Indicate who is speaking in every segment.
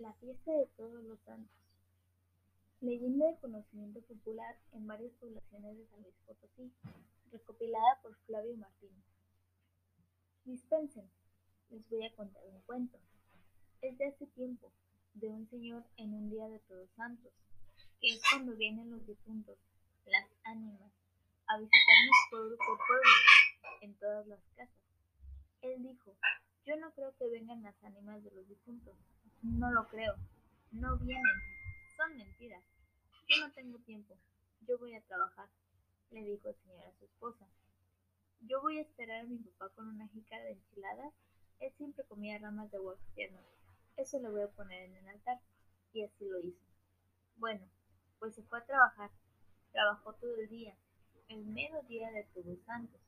Speaker 1: La fiesta de todos los santos. Leyenda de conocimiento popular en varias poblaciones de San Luis Potosí, recopilada por Flavio Martínez. Dispensen, les voy a contar un cuento. Es de hace tiempo, de un señor en un día de todos santos, que es cuando vienen los difuntos, las ánimas, a visitarnos pueblo por pueblo, en todas las casas. Él dijo, yo no creo que vengan las ánimas de los difuntos, no lo creo. No vienen. Son mentiras. Yo no tengo tiempo. Yo voy a trabajar, le dijo el señor a su esposa. Yo voy a esperar a mi papá con una jícara de enchiladas. Él siempre comía ramas de huevos tiernos. Eso lo voy a poner en el altar. Y así lo hizo. Bueno, pues se fue a trabajar. Trabajó todo el día. El mediodía de todos santos.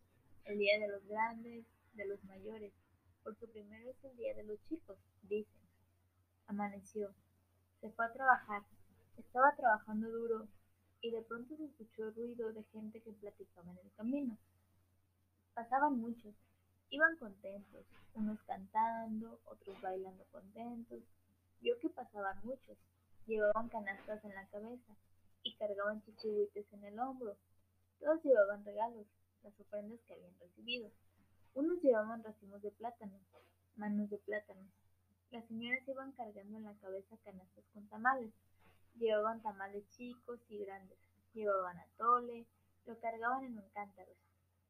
Speaker 1: El día de los grandes, de los mayores. Porque primero es el día de los chicos, dicen. Amaneció. Se fue a trabajar. Estaba trabajando duro y de pronto se escuchó el ruido de gente que platicaba en el camino. Pasaban muchos. Iban contentos, unos cantando, otros bailando contentos. Vio que pasaban muchos. Llevaban canastas en la cabeza y cargaban chichihuites en el hombro. Todos llevaban regalos, las ofrendas que habían recibido. Unos llevaban racimos de plátano, manos de plátano, las señoras iban cargando en la cabeza canastas con tamales. Llevaban tamales chicos y grandes. Llevaban atole, lo cargaban en un cántaro,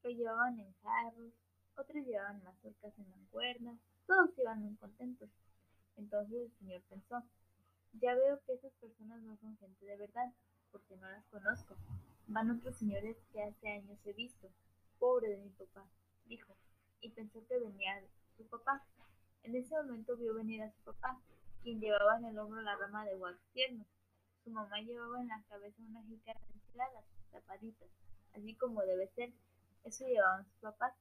Speaker 1: lo llevaban en jarros, otros llevaban mazorcas en mancuernas, todos iban muy contentos. Entonces el señor pensó, ya veo que esas personas no son gente de verdad, porque no las conozco. Van otros señores que hace años he visto. Pobre de mi papá, dijo, y pensó que venía su papá. En ese momento vio venir a su papá, quien llevaba en el hombro la rama de wax tierno. Su mamá llevaba en la cabeza una jícara de enchiladas, tapaditas, así como debe ser. Eso llevaban sus papás.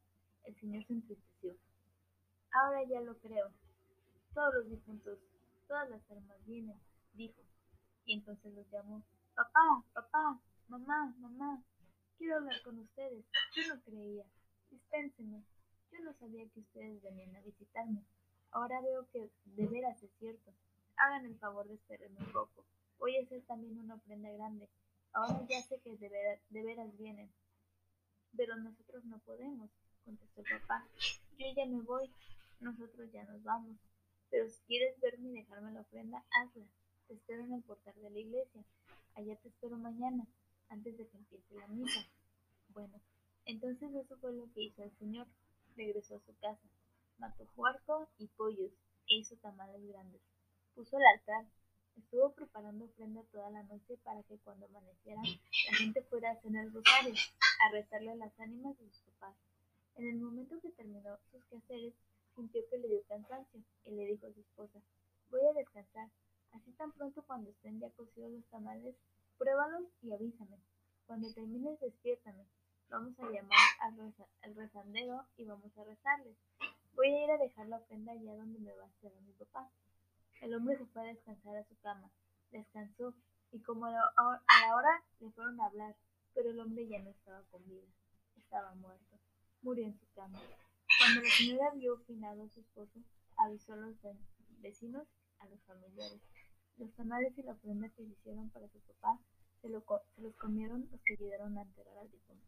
Speaker 1: El señor se entristeció. Ahora ya lo creo. Todos los difuntos, todas las almas vienen, dijo. Y entonces los llamó. Papá, papá, mamá, mamá, quiero hablar con ustedes. Yo no creía. Dispénseme. Yo no sabía que ustedes venían a visitarme. Ahora veo que de veras es cierto. Hagan el favor de esperarme un poco. Voy a hacer también una ofrenda grande. Ahora ya sé que de veras, de vienen. Pero nosotros no podemos, contestó el papá. Yo ya me voy. Nosotros ya nos vamos. Pero si quieres verme y dejarme la ofrenda, hazla. Te espero en el portal de la iglesia. Allá te espero mañana, antes de que empiece la misa. Bueno, entonces eso fue lo que hizo el señor. Regresó a su casa mató y pollos e hizo tamales grandes. Puso el altar, estuvo preparando ofrenda toda la noche para que cuando amaneciera la gente fuera a hacer el a rezarle a las ánimas de sus papás. En el momento que terminó sus quehaceres, sintió que le dio cansancio y le dijo a su esposa, voy a descansar, así tan pronto cuando estén ya cocidos los tamales, pruébalos y avísame. Cuando termines, despiértame. Vamos a llamar al, al rezandero y vamos a rezarles. Voy a ir a dejar la ofrenda allá donde me va a esperar mi papá. El hombre se fue a descansar a su cama. Descansó y como a la hora le fueron a hablar, pero el hombre ya no estaba con vida. Estaba muerto. Murió en su cama. Cuando la señora vio finado a su esposo, avisó a los vecinos, a los familiares. Los tamales y la ofrenda que hicieron para su papá se, se los comieron los que ayudaron a enterrar al difunto.